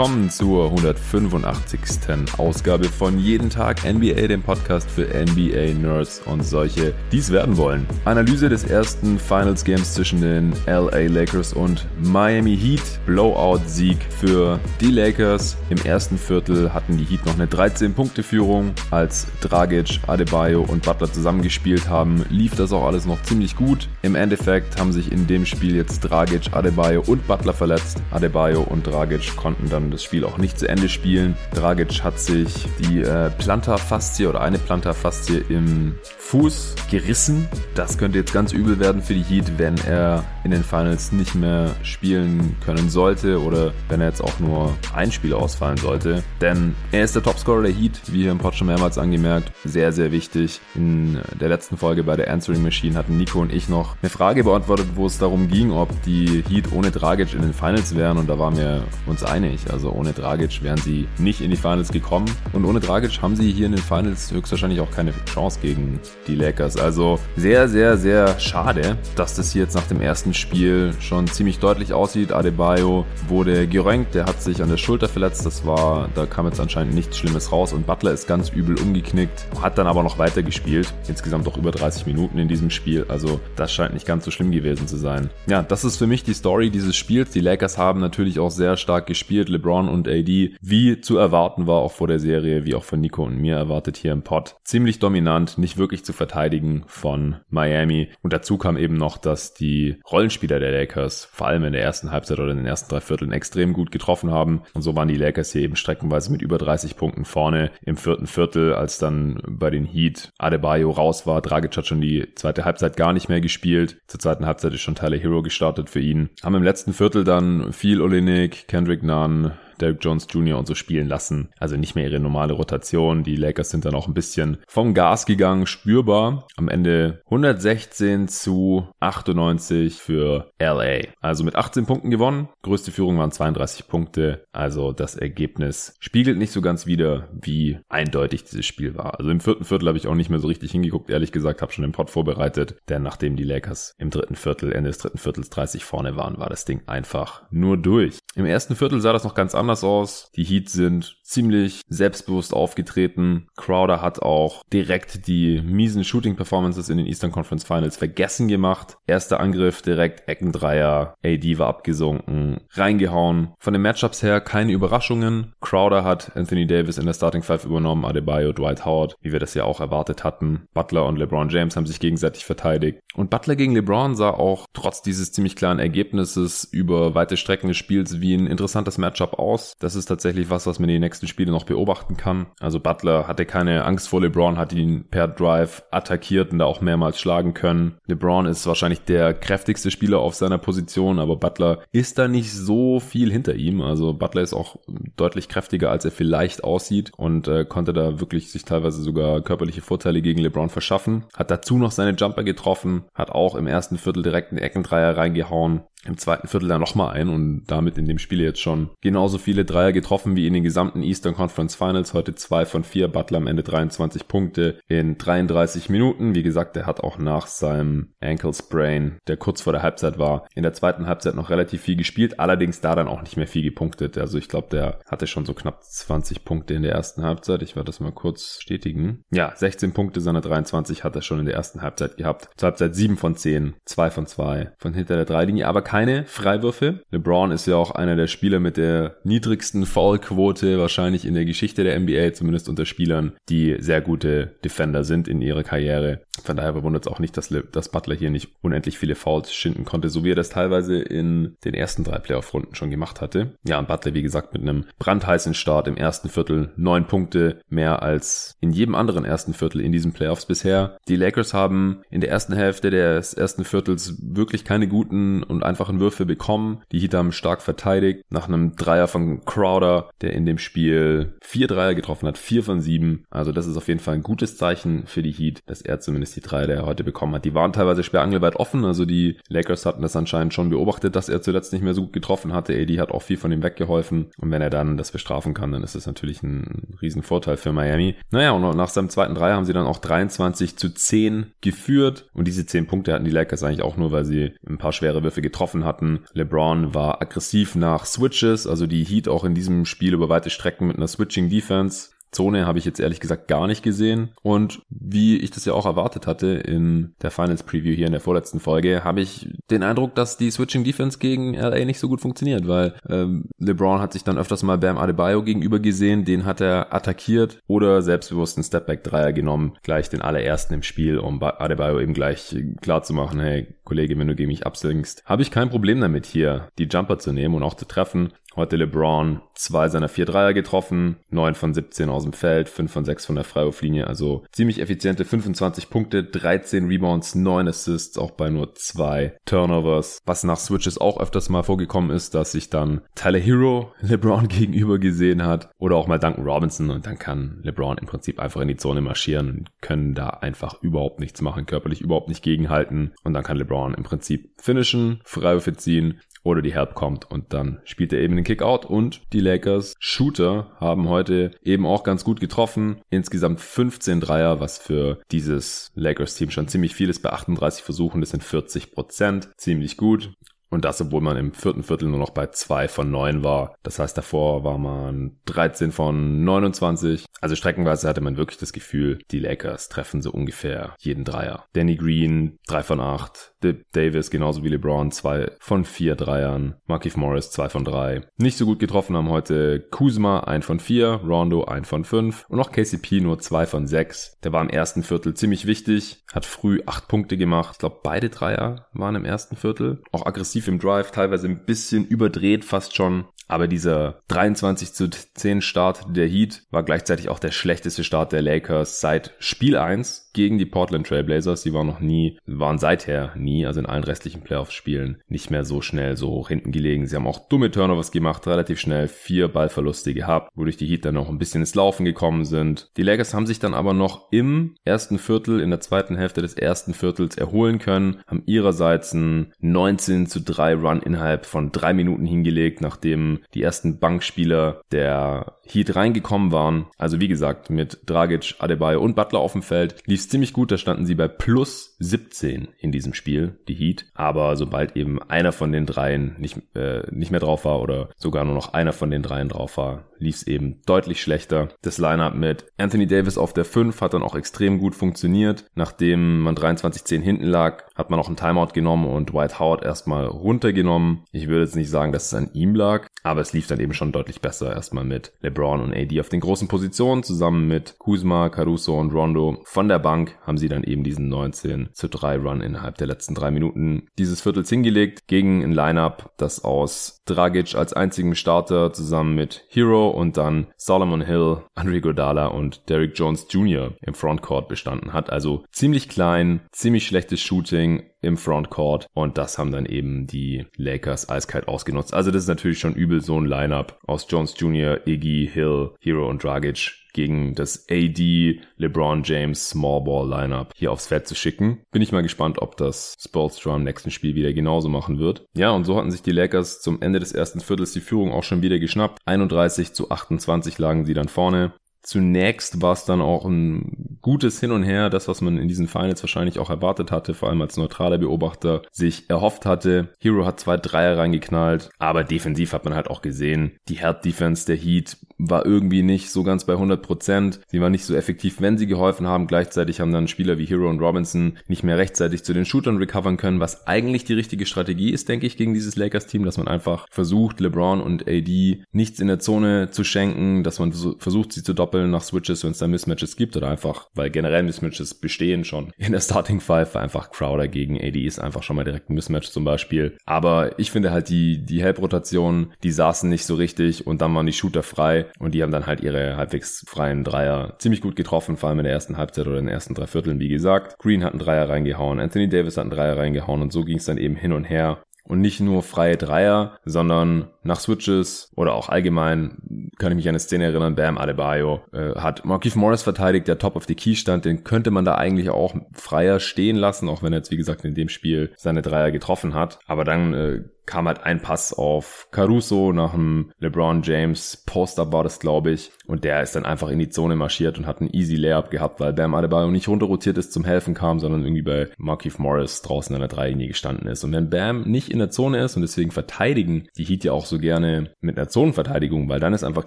willkommen zur 185. Ausgabe von Jeden Tag NBA, dem Podcast für NBA Nerds und solche, die es werden wollen. Analyse des ersten Finals Games zwischen den LA Lakers und Miami Heat. Blowout-Sieg für die Lakers. Im ersten Viertel hatten die Heat noch eine 13-Punkte-Führung. Als Dragic, Adebayo und Butler zusammengespielt haben, lief das auch alles noch ziemlich gut. Im Endeffekt haben sich in dem Spiel jetzt Dragic, Adebayo und Butler verletzt. Adebayo und Dragic konnten dann das Spiel auch nicht zu Ende spielen. Dragic hat sich die äh, Plantarfaszie oder eine Plantarfaszie im Fuß gerissen. Das könnte jetzt ganz übel werden für die Heat, wenn er in den Finals nicht mehr spielen können sollte oder wenn er jetzt auch nur ein Spiel ausfallen sollte. Denn er ist der Topscorer der Heat, wie hier im Pod schon mehrmals angemerkt. Sehr, sehr wichtig. In der letzten Folge bei der Answering Machine hatten Nico und ich noch eine Frage beantwortet, wo es darum ging, ob die Heat ohne Dragic in den Finals wären und da waren wir uns einig. Also ohne Dragic wären sie nicht in die Finals gekommen und ohne Dragic haben sie hier in den Finals höchstwahrscheinlich auch keine Chance gegen die Lakers. Also sehr, sehr, sehr schade, dass das hier jetzt nach dem ersten Spiel schon ziemlich deutlich aussieht. Adebayo wurde gerankt, der hat sich an der Schulter verletzt. Das war, da kam jetzt anscheinend nichts Schlimmes raus und Butler ist ganz übel umgeknickt, hat dann aber noch weiter gespielt. Insgesamt auch über 30 Minuten in diesem Spiel. Also das scheint nicht ganz so schlimm gewesen zu sein. Ja, das ist für mich die Story dieses Spiels. Die Lakers haben natürlich auch sehr stark gespielt. LeBron und AD, wie zu erwarten war, auch vor der Serie, wie auch von Nico und mir erwartet hier im Pod. Ziemlich dominant, nicht wirklich zu verteidigen von Miami. Und dazu kam eben noch, dass die Rollenspieler der Lakers vor allem in der ersten Halbzeit oder in den ersten drei Vierteln extrem gut getroffen haben. Und so waren die Lakers hier eben streckenweise mit über 30 Punkten vorne im vierten Viertel, als dann bei den Heat Adebayo raus war. Dragic hat schon die zweite Halbzeit gar nicht mehr gespielt. Zur zweiten Halbzeit ist schon Tyler Hero gestartet für ihn. Haben im letzten Viertel dann viel Olenek, Kendrick Nunn, Derek Jones Jr. und so spielen lassen. Also nicht mehr ihre normale Rotation. Die Lakers sind dann auch ein bisschen vom Gas gegangen, spürbar. Am Ende 116 zu 98 für LA. Also mit 18 Punkten gewonnen. Größte Führung waren 32 Punkte. Also das Ergebnis spiegelt nicht so ganz wieder, wie eindeutig dieses Spiel war. Also im vierten Viertel habe ich auch nicht mehr so richtig hingeguckt. Ehrlich gesagt, habe schon den Pod vorbereitet. Denn nachdem die Lakers im dritten Viertel, Ende des dritten Viertels 30 vorne waren, war das Ding einfach nur durch. Im ersten Viertel sah das noch ganz anders anders aus. Die Heat sind ziemlich selbstbewusst aufgetreten. Crowder hat auch direkt die miesen Shooting Performances in den Eastern Conference Finals vergessen gemacht. Erster Angriff direkt Eckendreier. AD war abgesunken, reingehauen. Von den Matchups her keine Überraschungen. Crowder hat Anthony Davis in der Starting Five übernommen, Adebayo, Dwight Howard, wie wir das ja auch erwartet hatten. Butler und LeBron James haben sich gegenseitig verteidigt. Und Butler gegen LeBron sah auch trotz dieses ziemlich klaren Ergebnisses über weite Strecken des Spiels wie ein interessantes Matchup aus. Das ist tatsächlich was, was man in den nächsten Spielen noch beobachten kann. Also Butler hatte keine Angst vor LeBron, hat ihn per Drive attackiert und da auch mehrmals schlagen können. LeBron ist wahrscheinlich der kräftigste Spieler auf seiner Position, aber Butler ist da nicht so viel hinter ihm. Also Butler ist auch deutlich kräftiger, als er vielleicht aussieht und äh, konnte da wirklich sich teilweise sogar körperliche Vorteile gegen LeBron verschaffen. Hat dazu noch seine Jumper getroffen, hat auch im ersten Viertel direkt einen Eckendreier reingehauen im zweiten Viertel dann nochmal ein und damit in dem Spiel jetzt schon genauso viele Dreier getroffen wie in den gesamten Eastern Conference Finals. Heute zwei von vier, Butler am Ende 23 Punkte in 33 Minuten. Wie gesagt, er hat auch nach seinem Ankle Sprain, der kurz vor der Halbzeit war, in der zweiten Halbzeit noch relativ viel gespielt, allerdings da dann auch nicht mehr viel gepunktet. Also ich glaube, der hatte schon so knapp 20 Punkte in der ersten Halbzeit. Ich werde das mal kurz bestätigen. Ja, 16 Punkte seiner 23 hat er schon in der ersten Halbzeit gehabt. Zur Halbzeit 7 von 10, 2 von 2 von hinter der Dreilinie, aber keine Freiwürfe. LeBron ist ja auch einer der Spieler mit der niedrigsten Foulquote wahrscheinlich in der Geschichte der NBA, zumindest unter Spielern, die sehr gute Defender sind in ihrer Karriere. Von daher bewundert es auch nicht, dass, Le dass Butler hier nicht unendlich viele Fouls schinden konnte, so wie er das teilweise in den ersten drei Playoff-Runden schon gemacht hatte. Ja, und Butler, wie gesagt, mit einem brandheißen Start im ersten Viertel, neun Punkte, mehr als in jedem anderen ersten Viertel in diesen Playoffs bisher. Die Lakers haben in der ersten Hälfte des ersten Viertels wirklich keine guten und einfachen Würfe bekommen. Die Heat haben stark verteidigt. Nach einem Dreier von Crowder, der in dem Spiel vier Dreier getroffen hat, vier von sieben. Also das ist auf jeden Fall ein gutes Zeichen für die Heat, dass er zumindest die Dreier, der er heute bekommen hat. Die waren teilweise schwer angelweit offen. Also die Lakers hatten das anscheinend schon beobachtet, dass er zuletzt nicht mehr so gut getroffen hatte. AD hat auch viel von ihm weggeholfen. Und wenn er dann das bestrafen kann, dann ist das natürlich ein Riesenvorteil für Miami. Naja, und nach seinem zweiten Dreier haben sie dann auch 23 zu 10 geführt. Und diese 10 Punkte hatten die Lakers eigentlich auch nur, weil sie ein paar schwere Würfe getroffen getroffen hatten. LeBron war aggressiv nach Switches, also die Heat auch in diesem Spiel über weite Strecken mit einer Switching Defense Zone habe ich jetzt ehrlich gesagt gar nicht gesehen. Und wie ich das ja auch erwartet hatte in der Finals Preview hier in der vorletzten Folge, habe ich den Eindruck, dass die Switching Defense gegen LA nicht so gut funktioniert, weil ähm, LeBron hat sich dann öfters mal Bam Adebayo gegenüber gesehen, den hat er attackiert oder selbstbewusst einen Stepback Dreier genommen, gleich den allerersten im Spiel, um Adebayo eben gleich klar zu machen, hey Kollege, wenn du gegen mich absinkst, habe ich kein Problem damit hier die Jumper zu nehmen und auch zu treffen. Heute LeBron zwei seiner vier Dreier getroffen, neun von 17 aus dem Feld, fünf von sechs von der Freiwurflinie, also ziemlich effiziente 25 Punkte, 13 Rebounds, 9 Assists, auch bei nur zwei Turnovers. Was nach Switches auch öfters mal vorgekommen ist, dass sich dann Tyler Hero LeBron gegenüber gesehen hat oder auch mal Duncan Robinson und dann kann LeBron im Prinzip einfach in die Zone marschieren und können da einfach überhaupt nichts machen, körperlich überhaupt nicht gegenhalten und dann kann LeBron im Prinzip finishen, Freiwürfe ziehen oder die Help kommt und dann spielt er eben den Kickout und die Lakers Shooter haben heute eben auch ganz gut getroffen. Insgesamt 15 Dreier, was für dieses Lakers Team schon ziemlich viel ist bei 38 Versuchen. Das sind 40 Prozent. Ziemlich gut. Und das, obwohl man im vierten Viertel nur noch bei zwei von neun war. Das heißt, davor war man 13 von 29. Also streckenweise hatte man wirklich das Gefühl, die Lakers treffen so ungefähr jeden Dreier. Danny Green, drei von acht. Dip Davis, genauso wie LeBron, zwei von vier Dreiern. Markif Morris, zwei von drei. Nicht so gut getroffen haben heute Kuzma, ein von vier. Rondo, ein von fünf. Und auch KCP nur zwei von sechs. Der war im ersten Viertel ziemlich wichtig. Hat früh acht Punkte gemacht. Ich glaube, beide Dreier waren im ersten Viertel. Auch aggressiv im Drive, teilweise ein bisschen überdreht fast schon. Aber dieser 23 zu 10 Start der Heat war gleichzeitig auch der schlechteste Start der Lakers seit Spiel 1 gegen die Portland Trailblazers. Die waren noch nie, waren seither nie, also in allen restlichen Playoffs-Spielen nicht mehr so schnell so hoch hinten gelegen. Sie haben auch dumme Turnovers gemacht, relativ schnell vier Ballverluste gehabt, wodurch die Heat dann noch ein bisschen ins Laufen gekommen sind. Die Lakers haben sich dann aber noch im ersten Viertel, in der zweiten Hälfte des ersten Viertels erholen können, haben ihrerseits einen 19 zu 3 Run innerhalb von drei Minuten hingelegt, nachdem die ersten Bankspieler der Heat reingekommen waren. Also wie gesagt, mit Dragic, Adebayo und Butler auf dem Feld lief es ziemlich gut. Da standen sie bei plus 17 in diesem Spiel, die Heat. Aber sobald eben einer von den dreien nicht, äh, nicht mehr drauf war oder sogar nur noch einer von den dreien drauf war, lief es eben deutlich schlechter. Das Lineup mit Anthony Davis auf der 5 hat dann auch extrem gut funktioniert. Nachdem man 23-10 hinten lag, hat man auch einen Timeout genommen und White Howard erstmal runtergenommen. Ich würde jetzt nicht sagen, dass es an ihm lag, aber es lief dann eben schon deutlich besser. Erstmal mit LeBron und AD auf den großen Positionen zusammen mit Kuzma, Caruso und Rondo. Von der Bank haben sie dann eben diesen 19 zu 3 Run innerhalb der letzten drei Minuten dieses Viertels hingelegt gegen ein Lineup, das aus Dragic als einzigen Starter zusammen mit Hero und dann Solomon Hill, Andre Godala und Derrick Jones Jr. im Frontcourt bestanden hat. Also ziemlich klein, ziemlich schlechtes Shooting, im Frontcourt und das haben dann eben die Lakers eiskalt ausgenutzt. Also das ist natürlich schon übel so ein Lineup aus Jones Jr., Iggy, Hill, Hero und Dragic gegen das AD LeBron James Small Ball Lineup hier aufs Feld zu schicken. Bin ich mal gespannt, ob das Spolstra im nächsten Spiel wieder genauso machen wird. Ja, und so hatten sich die Lakers zum Ende des ersten Viertels die Führung auch schon wieder geschnappt. 31 zu 28 lagen sie dann vorne. Zunächst war es dann auch ein gutes Hin und Her, das, was man in diesen Finals wahrscheinlich auch erwartet hatte, vor allem als neutraler Beobachter sich erhofft hatte. Hero hat zwei Dreier reingeknallt, aber defensiv hat man halt auch gesehen, die Herd Defense der Heat war irgendwie nicht so ganz bei 100 Prozent. Sie war nicht so effektiv, wenn sie geholfen haben. Gleichzeitig haben dann Spieler wie Hero und Robinson nicht mehr rechtzeitig zu den Shootern recovern können, was eigentlich die richtige Strategie ist, denke ich, gegen dieses Lakers-Team, dass man einfach versucht, LeBron und AD nichts in der Zone zu schenken, dass man versucht, sie zu doppeln nach Switches, wenn es da Mismatches gibt oder einfach, weil generell Mismatches bestehen schon. In der Starting Five einfach Crowder gegen AD ist einfach schon mal direkt ein Mismatch zum Beispiel. Aber ich finde halt die, die Help-Rotation, die saßen nicht so richtig und dann waren die Shooter frei und die haben dann halt ihre halbwegs freien Dreier ziemlich gut getroffen, vor allem in der ersten Halbzeit oder in den ersten drei Vierteln, wie gesagt. Green hat einen Dreier reingehauen, Anthony Davis hat einen Dreier reingehauen und so ging es dann eben hin und her und nicht nur freie Dreier, sondern nach Switches oder auch allgemein kann ich mich an eine Szene erinnern, Bam Adebayo äh, hat Marquise Morris verteidigt, der Top of the Key stand, den könnte man da eigentlich auch freier stehen lassen, auch wenn er jetzt wie gesagt in dem Spiel seine Dreier getroffen hat, aber dann äh, kam halt ein Pass auf Caruso nach einem LeBron James Post-Up war das, glaube ich. Und der ist dann einfach in die Zone marschiert und hat einen easy Layup gehabt, weil Bam Adebayo nicht runterrotiert ist zum Helfen kam, sondern irgendwie bei Markif Morris draußen an der Dreilinie gestanden ist. Und wenn Bam nicht in der Zone ist und deswegen verteidigen die Heat ja auch so gerne mit einer Zonenverteidigung, weil dann ist einfach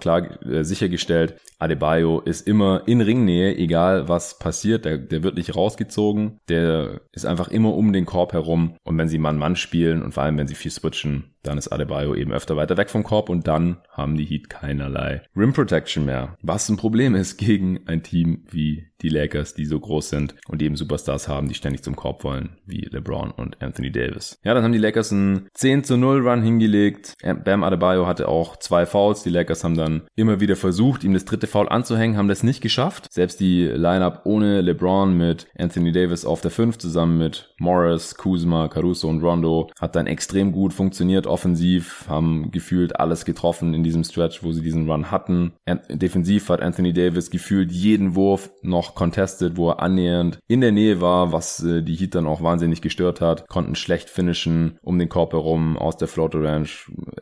klar äh, sichergestellt, Adebayo ist immer in Ringnähe, egal was passiert, der, der wird nicht rausgezogen, der ist einfach immer um den Korb herum und wenn sie Mann-Mann spielen und vor allem wenn sie viel rutschen. Dann ist Adebayo eben öfter weiter weg vom Korb und dann haben die Heat keinerlei Rim Protection mehr. Was ein Problem ist gegen ein Team wie die Lakers, die so groß sind und eben Superstars haben, die ständig zum Korb wollen, wie LeBron und Anthony Davis. Ja, dann haben die Lakers einen 10 zu 0 Run hingelegt. Bam Adebayo hatte auch zwei Fouls. Die Lakers haben dann immer wieder versucht, ihm das dritte Foul anzuhängen, haben das nicht geschafft. Selbst die Lineup ohne LeBron mit Anthony Davis auf der 5 zusammen mit Morris, Kuzma, Caruso und Rondo hat dann extrem gut funktioniert offensiv, haben gefühlt alles getroffen in diesem Stretch, wo sie diesen Run hatten. Defensiv hat Anthony Davis gefühlt jeden Wurf noch contested, wo er annähernd in der Nähe war, was äh, die Heat dann auch wahnsinnig gestört hat, konnten schlecht finishen um den Korb herum aus der Floater Range.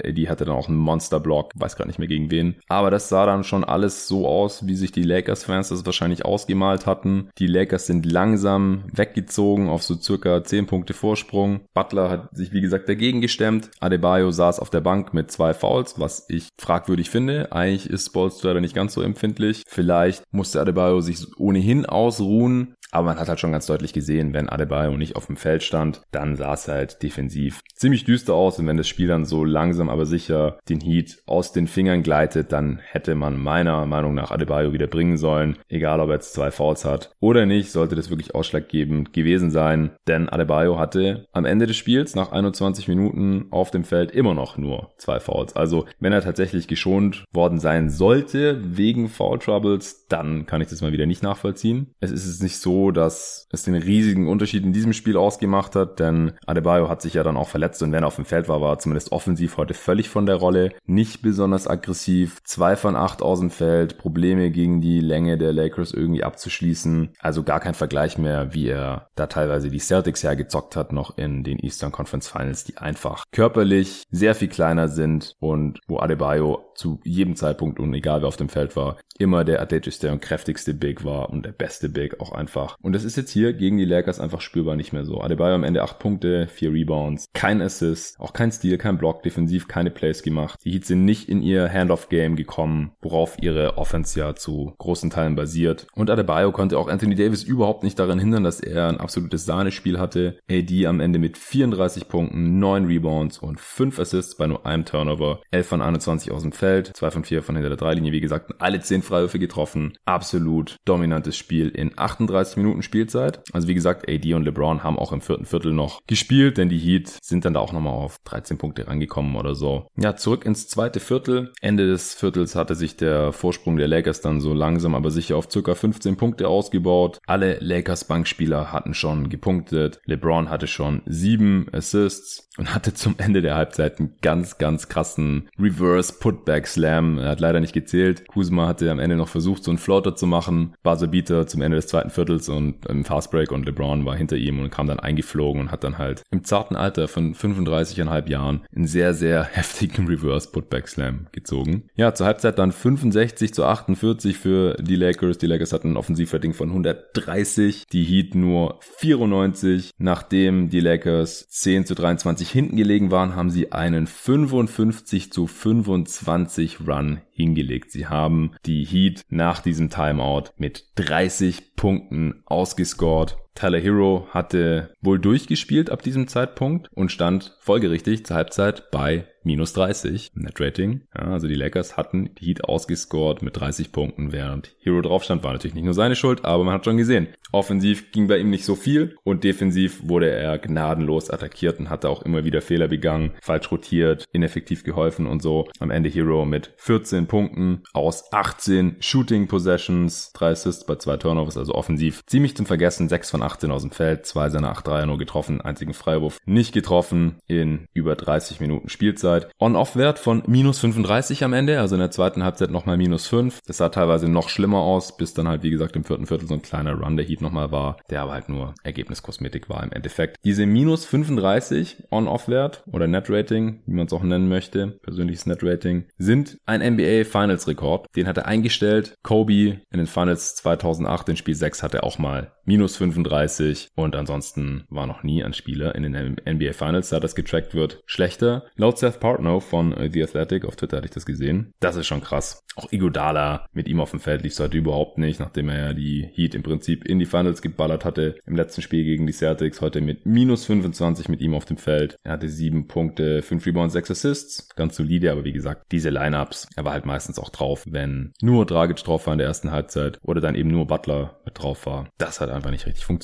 Die hatte dann auch einen Monster-Block, weiß gerade nicht mehr gegen wen. Aber das sah dann schon alles so aus, wie sich die Lakers-Fans das wahrscheinlich ausgemalt hatten. Die Lakers sind langsam weggezogen auf so circa 10 Punkte Vorsprung. Butler hat sich wie gesagt dagegen gestemmt. Adebayo saß auf der Bank mit zwei Fouls, was ich fragwürdig finde. Eigentlich ist Spolstra nicht ganz so empfindlich. Vielleicht musste Adebayo sich ohnehin ausruhen. Aber man hat halt schon ganz deutlich gesehen, wenn Adebayo nicht auf dem Feld stand, dann sah es halt defensiv ziemlich düster aus. Und wenn das Spiel dann so langsam aber sicher den Heat aus den Fingern gleitet, dann hätte man meiner Meinung nach Adebayo wieder bringen sollen. Egal, ob er jetzt zwei Fouls hat oder nicht, sollte das wirklich ausschlaggebend gewesen sein. Denn Adebayo hatte am Ende des Spiels nach 21 Minuten auf dem Feld immer noch nur zwei Fouls. Also wenn er tatsächlich geschont worden sein sollte wegen Foul Troubles, dann kann ich das mal wieder nicht nachvollziehen. Es ist nicht so, dass es den riesigen Unterschied in diesem Spiel ausgemacht hat, denn Adebayo hat sich ja dann auch verletzt und wenn er auf dem Feld war, war er zumindest offensiv heute völlig von der Rolle, nicht besonders aggressiv, zwei von acht aus dem Feld, Probleme gegen die Länge der Lakers irgendwie abzuschließen, also gar kein Vergleich mehr, wie er da teilweise die Celtics hergezockt hat, noch in den Eastern Conference Finals, die einfach körperlich sehr viel kleiner sind und wo Adebayo zu jedem Zeitpunkt und egal wer auf dem Feld war, immer der athletischste und kräftigste Big war und der beste Big auch einfach. Und das ist jetzt hier gegen die Lakers einfach spürbar nicht mehr so. Adebayo am Ende 8 Punkte, 4 Rebounds, kein Assist, auch kein Stil, kein Block, defensiv keine Plays gemacht. Die Heats sind nicht in ihr Handoff-Game gekommen, worauf ihre Offense ja zu großen Teilen basiert. Und Adebayo konnte auch Anthony Davis überhaupt nicht daran hindern, dass er ein absolutes Sahnespiel hatte. AD am Ende mit 34 Punkten, 9 Rebounds und 5 Assists bei nur einem Turnover, 11 von 21 aus dem Feld, 2 von 4 von hinter der Dreilinie, wie gesagt, alle 10 Freiwürfe getroffen. Absolut dominantes Spiel in 38 Minuten Spielzeit. Also wie gesagt, AD und LeBron haben auch im vierten Viertel noch gespielt, denn die Heat sind dann da auch nochmal auf 13 Punkte rangekommen oder so. Ja, zurück ins zweite Viertel. Ende des Viertels hatte sich der Vorsprung der Lakers dann so langsam aber sicher auf circa 15 Punkte ausgebaut. Alle Lakers Bankspieler hatten schon gepunktet. LeBron hatte schon sieben Assists und hatte zum Ende der Halbzeit einen ganz, ganz krassen Reverse Putback Slam. Er hat leider nicht gezählt. Kuzma hatte am Ende noch versucht, so einen Floater zu machen. Buzzer Beater zum Ende des zweiten Viertels und im Fastbreak und LeBron war hinter ihm und kam dann eingeflogen und hat dann halt im zarten Alter von 35,5 Jahren einen sehr, sehr heftigen Reverse Putback Slam gezogen. Ja, zur Halbzeit dann 65 zu 48 für die Lakers. Die Lakers hatten ein Offensivrating von 130, die Heat nur 94. Nachdem die Lakers 10 zu 23 hinten gelegen waren, haben sie einen 55 zu 25 Run hingelegt. Sie haben die Heat nach diesem Timeout mit 30 Punkten ausgescored. Tyler Hero hatte wohl durchgespielt ab diesem Zeitpunkt und stand folgerichtig zur Halbzeit bei minus 30 Net Rating. Ja, also die Lakers hatten die Heat ausgescored mit 30 Punkten, während Hero drauf stand. War natürlich nicht nur seine Schuld, aber man hat schon gesehen. Offensiv ging bei ihm nicht so viel und defensiv wurde er gnadenlos attackiert und hatte auch immer wieder Fehler begangen, falsch rotiert, ineffektiv geholfen und so. Am Ende Hero mit 14 Punkten aus 18 Shooting Possessions, 3 Assists bei 2 Turnovers, also offensiv ziemlich zum Vergessen, 6 von von 18 aus dem Feld, zwei seiner 8 Dreier nur getroffen, einzigen Freiwurf nicht getroffen in über 30 Minuten Spielzeit. On-Off-Wert von minus 35 am Ende, also in der zweiten Halbzeit nochmal minus 5. Das sah teilweise noch schlimmer aus, bis dann halt, wie gesagt, im vierten Viertel so ein kleiner Run der Heat nochmal war, der aber halt nur Ergebniskosmetik war im Endeffekt. Diese minus 35 On-Off-Wert oder Net-Rating, wie man es auch nennen möchte, persönliches Net-Rating, sind ein NBA Finals-Rekord. Den hat er eingestellt. Kobe in den Finals 2008 in Spiel 6 hat er auch mal minus 35 und ansonsten war noch nie ein Spieler in den NBA Finals, da das getrackt wird, schlechter. Laut Seth Partnow von äh, The Athletic, auf Twitter hatte ich das gesehen. Das ist schon krass. Auch Igodala mit ihm auf dem Feld lief es heute überhaupt nicht, nachdem er ja die Heat im Prinzip in die Finals geballert hatte im letzten Spiel gegen die Celtics. Heute mit minus 25 mit ihm auf dem Feld. Er hatte sieben Punkte, fünf Rebounds, sechs Assists. Ganz solide, aber wie gesagt, diese Lineups, er war halt meistens auch drauf, wenn nur Dragic drauf war in der ersten Halbzeit oder dann eben nur Butler mit drauf war. Das hat einfach nicht richtig funktioniert.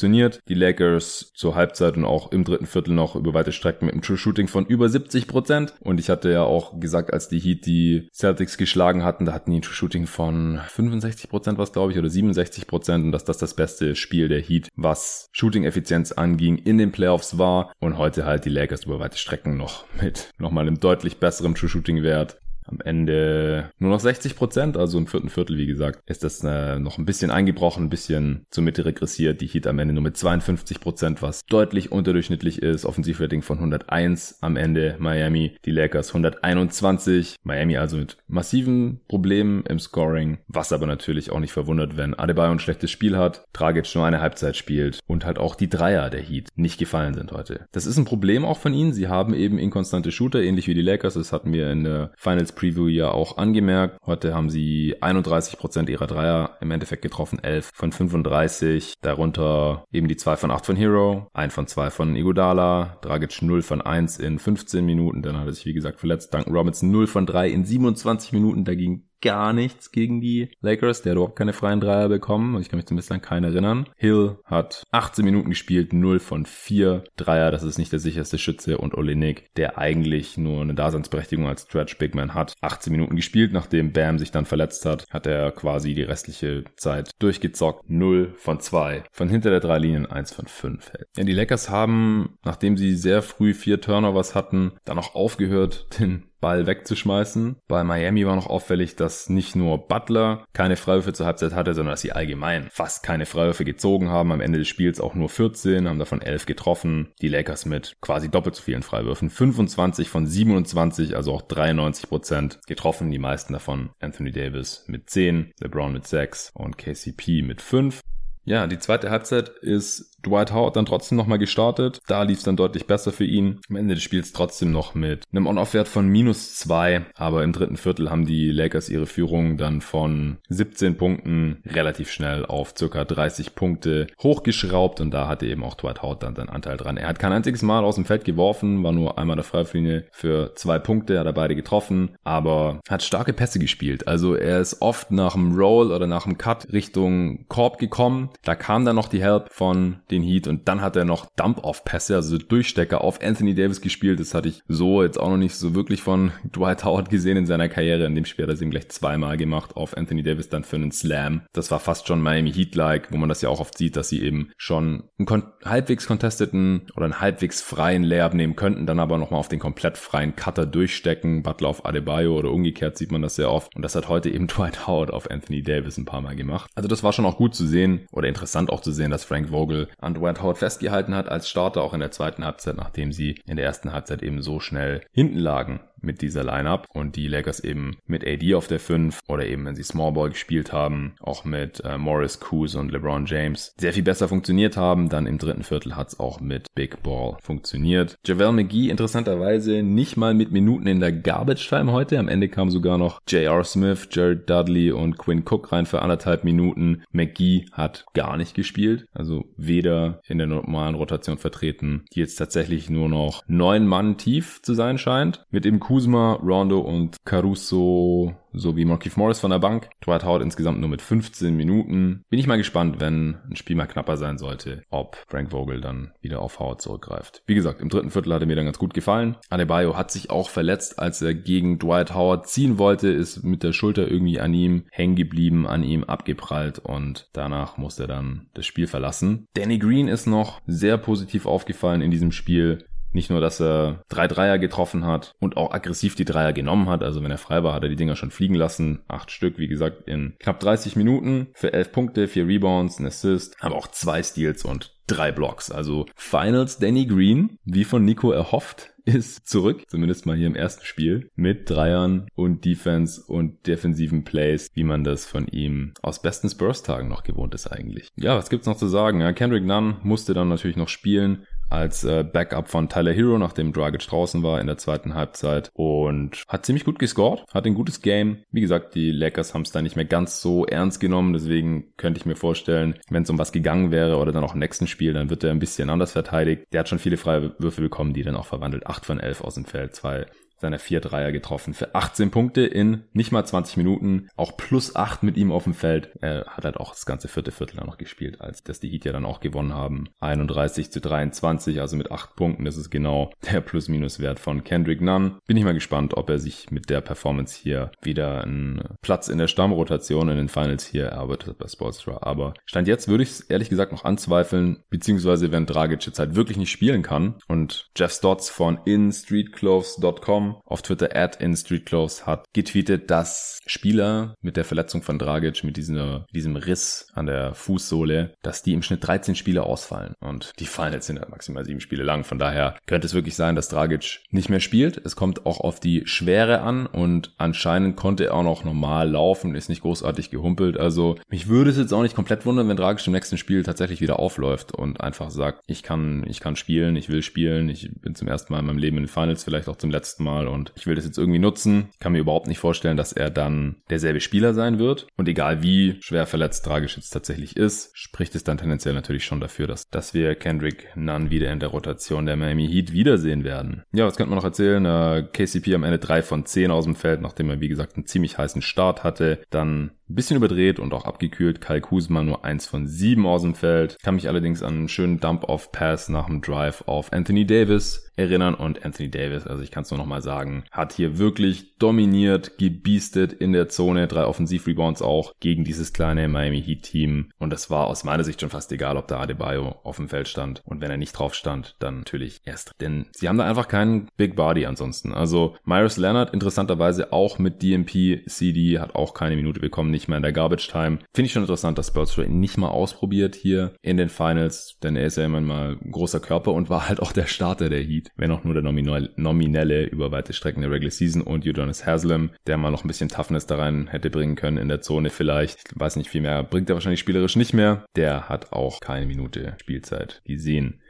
Die Lakers zur Halbzeit und auch im dritten Viertel noch über weite Strecken mit einem True Shooting von über 70 Prozent. Und ich hatte ja auch gesagt, als die Heat die Celtics geschlagen hatten, da hatten die ein True Shooting von 65 Prozent was glaube ich oder 67 Prozent und dass das das beste Spiel der Heat, was Shooting-Effizienz anging, in den Playoffs war. Und heute halt die Lakers über weite Strecken noch mit nochmal einem deutlich besseren True Shooting Wert am Ende nur noch 60 Prozent, also im vierten Viertel, wie gesagt, ist das äh, noch ein bisschen eingebrochen, ein bisschen zur Mitte regressiert. Die Heat am Ende nur mit 52 Prozent, was deutlich unterdurchschnittlich ist. Offensivrating von 101 am Ende Miami. Die Lakers 121. Miami also mit massiven Problemen im Scoring, was aber natürlich auch nicht verwundert, wenn Adebayo ein schlechtes Spiel hat, Dragic nur eine Halbzeit spielt und halt auch die Dreier der Heat nicht gefallen sind heute. Das ist ein Problem auch von ihnen. Sie haben eben inkonstante Shooter, ähnlich wie die Lakers. Das hatten wir in der Finals Preview ja auch angemerkt. Heute haben sie 31% ihrer Dreier im Endeffekt getroffen, 11 von 35. Darunter eben die 2 von 8 von Hero, 1 von 2 von Igodala, Dragic 0 von 1 in 15 Minuten. Dann hat er sich wie gesagt verletzt. Duncan Robinson 0 von 3 in 27 Minuten. Dagegen gar nichts gegen die Lakers. Der hat überhaupt keine freien Dreier bekommen. Ich kann mich zumindest an keinen erinnern. Hill hat 18 Minuten gespielt, 0 von 4 Dreier. Das ist nicht der sicherste Schütze. Und Olenek, der eigentlich nur eine Daseinsberechtigung als Stretch Big Man hat, 18 Minuten gespielt. Nachdem Bam sich dann verletzt hat, hat er quasi die restliche Zeit durchgezockt. 0 von 2. Von hinter der drei Linien 1 von 5. Ja, die Lakers haben, nachdem sie sehr früh vier Turnovers hatten, dann auch aufgehört, den Ball wegzuschmeißen. Bei Miami war noch auffällig, dass nicht nur Butler keine Freiwürfe zur Halbzeit hatte, sondern dass sie allgemein fast keine Freiwürfe gezogen haben. Am Ende des Spiels auch nur 14, haben davon 11 getroffen. Die Lakers mit quasi doppelt so vielen Freiwürfen. 25 von 27, also auch 93 Prozent getroffen. Die meisten davon Anthony Davis mit 10, LeBron mit 6 und KCP mit 5. Ja, die zweite Halbzeit ist Dwight Howard dann trotzdem nochmal gestartet. Da lief es dann deutlich besser für ihn. Am Ende des Spiels trotzdem noch mit einem On-Off-Wert von minus zwei. Aber im dritten Viertel haben die Lakers ihre Führung dann von 17 Punkten relativ schnell auf circa 30 Punkte hochgeschraubt. Und da hatte eben auch Dwight Howard dann seinen Anteil dran. Er hat kein einziges Mal aus dem Feld geworfen, war nur einmal der Freiflinie für zwei Punkte, hat er beide getroffen, aber hat starke Pässe gespielt. Also er ist oft nach dem Roll oder nach dem Cut Richtung Korb gekommen. Da kam dann noch die Help von den Heat und dann hat er noch Dump-Off-Pässe, also Durchstecker auf Anthony Davis gespielt. Das hatte ich so jetzt auch noch nicht so wirklich von Dwight Howard gesehen in seiner Karriere. In dem Spiel hat er es ihm gleich zweimal gemacht auf Anthony Davis dann für einen Slam. Das war fast schon Miami Heat-like, wo man das ja auch oft sieht, dass sie eben schon einen halbwegs contesteten oder einen halbwegs freien Layup nehmen könnten, dann aber nochmal auf den komplett freien Cutter durchstecken, Butler auf Adebayo oder umgekehrt sieht man das sehr oft. Und das hat heute eben Dwight Howard auf Anthony Davis ein paar Mal gemacht. Also das war schon auch gut zu sehen oder interessant auch zu sehen, dass Frank Vogel an Dwight Howard festgehalten hat als Starter auch in der zweiten Halbzeit, nachdem sie in der ersten Halbzeit eben so schnell hinten lagen mit dieser Lineup und die Lakers eben mit AD auf der 5 oder eben, wenn sie Small Ball gespielt haben, auch mit äh, Morris Coos und LeBron James sehr viel besser funktioniert haben. Dann im dritten Viertel hat es auch mit Big Ball funktioniert. JaVale McGee interessanterweise nicht mal mit Minuten in der Garbage Time heute. Am Ende kam sogar noch J.R. Smith, Jared Dudley und Quinn Cook rein für anderthalb Minuten. McGee hat gar nicht gespielt, also weder in der normalen Rotation vertreten, die jetzt tatsächlich nur noch neun Mann tief zu sein scheint. Mit eben Kuzma, Rondo und Caruso sowie Markif Morris von der Bank. Dwight Howard insgesamt nur mit 15 Minuten. Bin ich mal gespannt, wenn ein Spiel mal knapper sein sollte, ob Frank Vogel dann wieder auf Howard zurückgreift. Wie gesagt, im dritten Viertel hat er mir dann ganz gut gefallen. Adebayo hat sich auch verletzt, als er gegen Dwight Howard ziehen wollte, ist mit der Schulter irgendwie an ihm hängen geblieben, an ihm abgeprallt und danach musste er dann das Spiel verlassen. Danny Green ist noch sehr positiv aufgefallen in diesem Spiel. Nicht nur, dass er drei Dreier getroffen hat und auch aggressiv die Dreier genommen hat. Also wenn er frei war, hat er die Dinger schon fliegen lassen. Acht Stück, wie gesagt, in knapp 30 Minuten für elf Punkte, vier Rebounds, ein Assist, aber auch zwei Steals und drei Blocks. Also Finals Danny Green, wie von Nico erhofft, ist zurück, zumindest mal hier im ersten Spiel, mit Dreiern und Defense und defensiven Plays, wie man das von ihm aus besten Spurs-Tagen noch gewohnt ist eigentlich. Ja, was gibt's noch zu sagen? Ja, Kendrick Nunn musste dann natürlich noch spielen, als äh, Backup von Tyler Hero, nachdem Dragic draußen war in der zweiten Halbzeit und hat ziemlich gut gescored, hat ein gutes Game. Wie gesagt, die Lakers haben es da nicht mehr ganz so ernst genommen, deswegen könnte ich mir vorstellen, wenn es um was gegangen wäre oder dann auch im nächsten Spiel, dann wird er ein bisschen anders verteidigt. Der hat schon viele freie Würfe bekommen, die dann auch verwandelt. 8 von 11 aus dem Feld, zwei seiner vier Dreier getroffen für 18 Punkte in nicht mal 20 Minuten, auch plus 8 mit ihm auf dem Feld. Er hat halt auch das ganze vierte Viertel dann noch gespielt, als dass die Heat ja dann auch gewonnen haben. 31 zu 23, also mit 8 Punkten. Das ist genau der Plus-Minus-Wert von Kendrick Nunn. Bin ich mal gespannt, ob er sich mit der Performance hier wieder einen Platz in der Stammrotation in den Finals hier erarbeitet bei Sportstra. Aber Stand jetzt würde ich es ehrlich gesagt noch anzweifeln, beziehungsweise wenn Dragic jetzt halt wirklich nicht spielen kann und Jeff Stotts von InStreetClothes.com auf Twitter at in Streetclothes hat getweetet, dass Spieler mit der Verletzung von Dragic, mit dieser, diesem Riss an der Fußsohle, dass die im Schnitt 13 Spiele ausfallen. Und die Finals sind ja maximal sieben Spiele lang. Von daher könnte es wirklich sein, dass Dragic nicht mehr spielt. Es kommt auch auf die Schwere an und anscheinend konnte er auch noch normal laufen, ist nicht großartig gehumpelt. Also mich würde es jetzt auch nicht komplett wundern, wenn Dragic im nächsten Spiel tatsächlich wieder aufläuft und einfach sagt, ich kann, ich kann spielen, ich will spielen, ich bin zum ersten Mal in meinem Leben in den Finals, vielleicht auch zum letzten Mal Mal und ich will das jetzt irgendwie nutzen. Ich kann mir überhaupt nicht vorstellen, dass er dann derselbe Spieler sein wird. Und egal wie schwer verletzt tragisch jetzt tatsächlich ist, spricht es dann tendenziell natürlich schon dafür, dass, dass wir Kendrick Nunn wieder in der Rotation der Miami Heat wiedersehen werden. Ja, was könnte man noch erzählen? Uh, KCP am Ende 3 von 10 aus dem Feld, nachdem er wie gesagt einen ziemlich heißen Start hatte. Dann ein bisschen überdreht und auch abgekühlt. Kyle Kuzma nur 1 von 7 aus dem Feld. Kann mich allerdings an einen schönen Dump-Off-Pass nach dem Drive auf Anthony Davis erinnern. Und Anthony Davis, also ich kann es nur nochmal sagen, hat hier wirklich dominiert, gebiestet in der Zone. Drei Offensiv-Rebounds auch gegen dieses kleine Miami Heat-Team. Und das war aus meiner Sicht schon fast egal, ob da Adebayo auf dem Feld stand. Und wenn er nicht drauf stand, dann natürlich erst. Denn sie haben da einfach keinen Big Body ansonsten. Also Myers Leonard interessanterweise auch mit DMP CD hat auch keine Minute bekommen nicht mehr in der Garbage Time. Finde ich schon interessant, dass Spurs nicht mal ausprobiert hier in den Finals, denn er ist ja immer mal großer Körper und war halt auch der Starter der Heat, wenn auch nur der nominelle über weite Strecken der Regular Season und Udonis Haslam, der mal noch ein bisschen Toughness da rein hätte bringen können in der Zone vielleicht. Ich weiß nicht viel mehr, bringt er wahrscheinlich spielerisch nicht mehr. Der hat auch keine Minute Spielzeit gesehen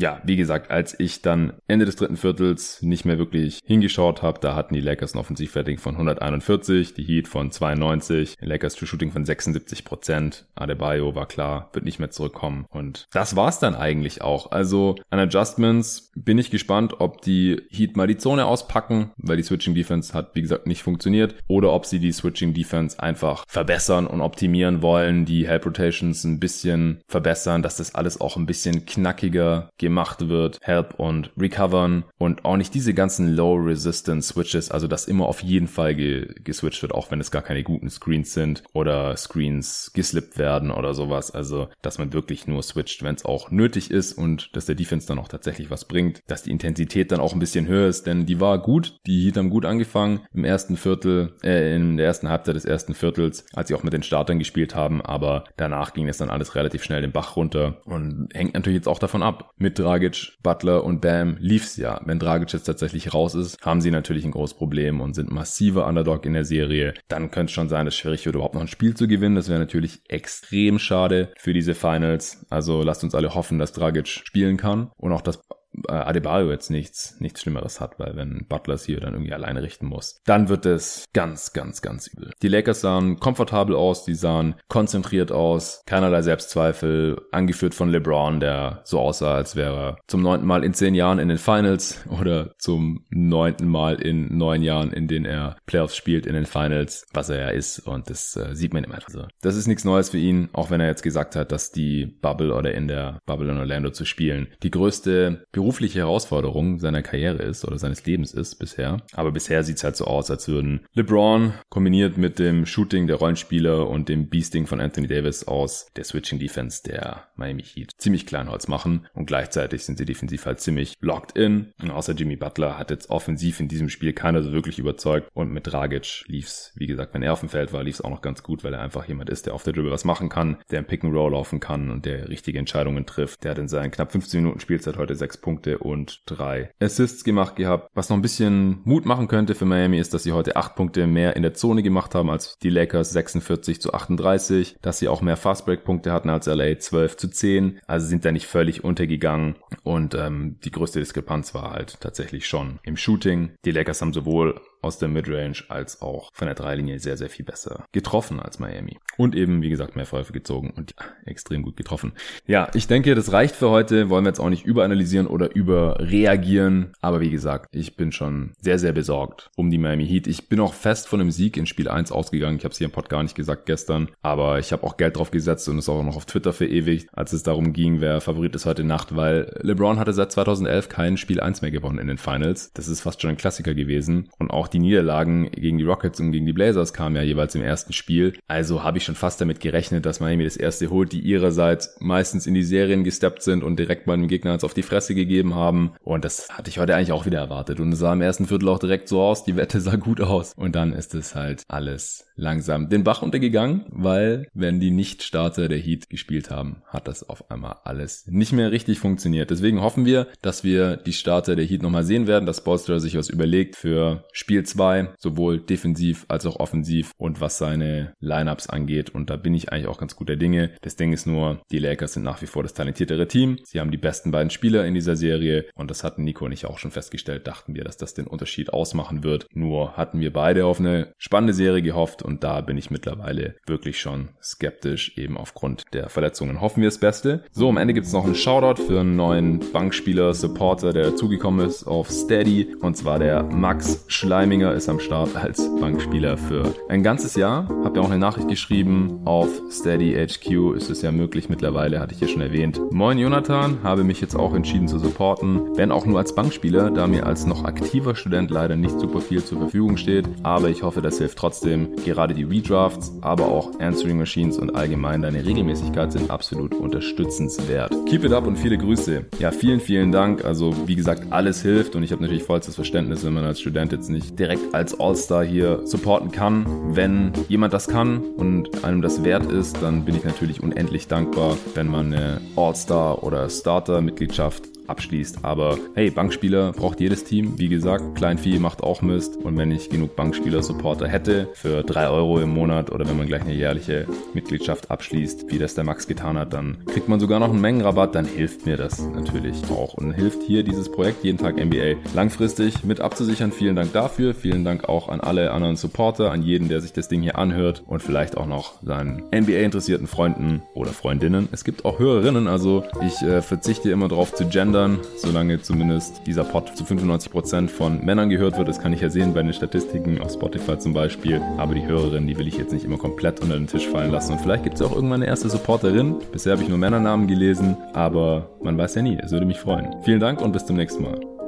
ja, wie gesagt, als ich dann Ende des dritten Viertels nicht mehr wirklich hingeschaut habe, da hatten die Lakers ein Offensivrating von 141, die Heat von 92, die Lakers True Shooting von 76 Prozent. Adebayo war klar, wird nicht mehr zurückkommen. Und das war's dann eigentlich auch. Also an Adjustments bin ich gespannt, ob die Heat mal die Zone auspacken, weil die Switching Defense hat, wie gesagt, nicht funktioniert, oder ob sie die Switching Defense einfach verbessern und optimieren wollen, die Help Rotations ein bisschen verbessern, dass das alles auch ein bisschen knackiger gemacht wird, Help und Recovern und auch nicht diese ganzen Low Resistance Switches, also dass immer auf jeden Fall ge geswitcht wird, auch wenn es gar keine guten Screens sind oder Screens geslippt werden oder sowas. Also, dass man wirklich nur switcht, wenn es auch nötig ist und dass der Defense dann auch tatsächlich was bringt, dass die Intensität dann auch ein bisschen höher ist, denn die war gut, die Heat haben gut angefangen im ersten Viertel, äh, in der ersten Halbzeit des ersten Viertels, als sie auch mit den Startern gespielt haben, aber danach ging es dann alles relativ schnell den Bach runter und hängt natürlich jetzt auch davon ab. Mit mit Dragic, Butler und Bam lief's ja. Wenn Dragic jetzt tatsächlich raus ist, haben sie natürlich ein großes Problem und sind massiver Underdog in der Serie. Dann könnte es schon sein, dass es schwierig wird, überhaupt noch ein Spiel zu gewinnen. Das wäre natürlich extrem schade für diese Finals. Also lasst uns alle hoffen, dass Dragic spielen kann und auch, dass Adebayo jetzt nichts, nichts Schlimmeres hat, weil wenn Butler es hier dann irgendwie alleine richten muss, dann wird es ganz, ganz, ganz übel. Die Lakers sahen komfortabel aus, die sahen konzentriert aus, keinerlei Selbstzweifel, angeführt von LeBron, der so aussah, als wäre er zum neunten Mal in zehn Jahren in den Finals oder zum neunten Mal in neun Jahren, in denen er Playoffs spielt in den Finals, was er ja ist und das äh, sieht man immer. Also, das ist nichts Neues für ihn, auch wenn er jetzt gesagt hat, dass die Bubble oder in der Bubble in Orlando zu spielen die größte berufliche Herausforderung seiner Karriere ist oder seines Lebens ist bisher. Aber bisher sieht es halt so aus, als würden LeBron kombiniert mit dem Shooting der Rollenspieler und dem Beasting von Anthony Davis aus der Switching Defense der Miami Heat ziemlich Kleinholz machen und gleichzeitig sind sie defensiv halt ziemlich locked in. Und außer Jimmy Butler hat jetzt offensiv in diesem Spiel keiner so wirklich überzeugt und mit Dragic lief's, wie gesagt, wenn er auf dem Feld war, lief's auch noch ganz gut, weil er einfach jemand ist, der auf der Dribble was machen kann, der im Pick and Roll laufen kann und der richtige Entscheidungen trifft. Der hat in seinen knapp 15 Minuten Spielzeit heute sechs Punkte und drei Assists gemacht gehabt. Was noch ein bisschen Mut machen könnte für Miami ist, dass sie heute acht Punkte mehr in der Zone gemacht haben als die Lakers 46 zu 38, dass sie auch mehr Fastbreak-Punkte hatten als LA 12 zu 10, also sind da nicht völlig untergegangen und ähm, die größte Diskrepanz war halt tatsächlich schon im Shooting. Die Lakers haben sowohl aus der Midrange als auch von der Dreilinie sehr, sehr viel besser getroffen als Miami. Und eben, wie gesagt, mehr Freiwürfe gezogen und ja, extrem gut getroffen. Ja, ich denke, das reicht für heute. Wollen wir jetzt auch nicht überanalysieren oder überreagieren. Aber wie gesagt, ich bin schon sehr, sehr besorgt um die Miami Heat. Ich bin auch fest von einem Sieg in Spiel 1 ausgegangen. Ich habe es hier im Pod gar nicht gesagt gestern. Aber ich habe auch Geld drauf gesetzt und es auch noch auf Twitter verewigt, als es darum ging, wer Favorit ist heute Nacht, weil LeBron hatte seit 2011 kein Spiel 1 mehr gewonnen in den Finals. Das ist fast schon ein Klassiker gewesen. Und auch die Niederlagen gegen die Rockets und gegen die Blazers kamen ja jeweils im ersten Spiel. Also habe ich schon fast damit gerechnet, dass Miami das erste holt, die ihrerseits meistens in die Serien gesteppt sind und direkt dem Gegner auf die Fresse gegeben haben. Und das hatte ich heute eigentlich auch wieder erwartet. Und es sah im ersten Viertel auch direkt so aus. Die Wette sah gut aus. Und dann ist es halt alles langsam den Bach untergegangen, weil wenn die Nicht-Starter der Heat gespielt haben, hat das auf einmal alles nicht mehr richtig funktioniert. Deswegen hoffen wir, dass wir die Starter der Heat nochmal sehen werden, dass Bolster sich was überlegt für Spiel 2, sowohl defensiv als auch offensiv und was seine Lineups angeht. Und da bin ich eigentlich auch ganz guter Dinge. Das Ding ist nur, die Lakers sind nach wie vor das talentiertere Team. Sie haben die besten beiden Spieler in dieser Serie und das hatten Nico und ich auch schon festgestellt. Dachten wir, dass das den Unterschied ausmachen wird. Nur hatten wir beide auf eine spannende Serie gehofft und da bin ich mittlerweile wirklich schon skeptisch, eben aufgrund der Verletzungen. Hoffen wir das Beste. So, am Ende gibt es noch einen Shoutout für einen neuen Bankspieler, Supporter, der dazugekommen ist auf Steady. Und zwar der Max Schleiminger ist am Start als Bankspieler für ein ganzes Jahr. Hab ja auch eine Nachricht geschrieben. Auf Steady HQ ist es ja möglich mittlerweile, hatte ich ja schon erwähnt. Moin Jonathan, habe mich jetzt auch entschieden zu supporten. Wenn auch nur als Bankspieler, da mir als noch aktiver Student leider nicht super viel zur Verfügung steht. Aber ich hoffe, das hilft trotzdem. Gerade die Redrafts, aber auch Answering Machines und allgemein deine Regelmäßigkeit sind absolut unterstützenswert. Keep it up und viele Grüße. Ja, vielen, vielen Dank. Also wie gesagt, alles hilft und ich habe natürlich vollstes Verständnis, wenn man als Student jetzt nicht direkt als All-Star hier supporten kann. Wenn jemand das kann und einem das wert ist, dann bin ich natürlich unendlich dankbar, wenn man eine All-Star oder Starter-Mitgliedschaft abschließt. Aber hey, Bankspieler braucht jedes Team. Wie gesagt, Kleinvieh macht auch Mist. Und wenn ich genug Bankspieler-Supporter hätte für drei Euro im Monat oder wenn man gleich eine jährliche Mitgliedschaft abschließt, wie das der Max getan hat, dann kriegt man sogar noch einen Mengenrabatt. Dann hilft mir das natürlich auch und hilft hier dieses Projekt jeden Tag NBA langfristig mit abzusichern. Vielen Dank dafür. Vielen Dank auch an alle anderen Supporter, an jeden, der sich das Ding hier anhört und vielleicht auch noch seinen NBA-interessierten Freunden oder Freundinnen. Es gibt auch Hörerinnen, also ich äh, verzichte immer darauf zu gendern Männern, solange zumindest dieser Pod zu 95% von Männern gehört wird. Das kann ich ja sehen bei den Statistiken auf Spotify zum Beispiel. Aber die Hörerin, die will ich jetzt nicht immer komplett unter den Tisch fallen lassen. Und vielleicht gibt es auch irgendwann eine erste Supporterin. Bisher habe ich nur Männernamen gelesen, aber man weiß ja nie. Es würde mich freuen. Vielen Dank und bis zum nächsten Mal.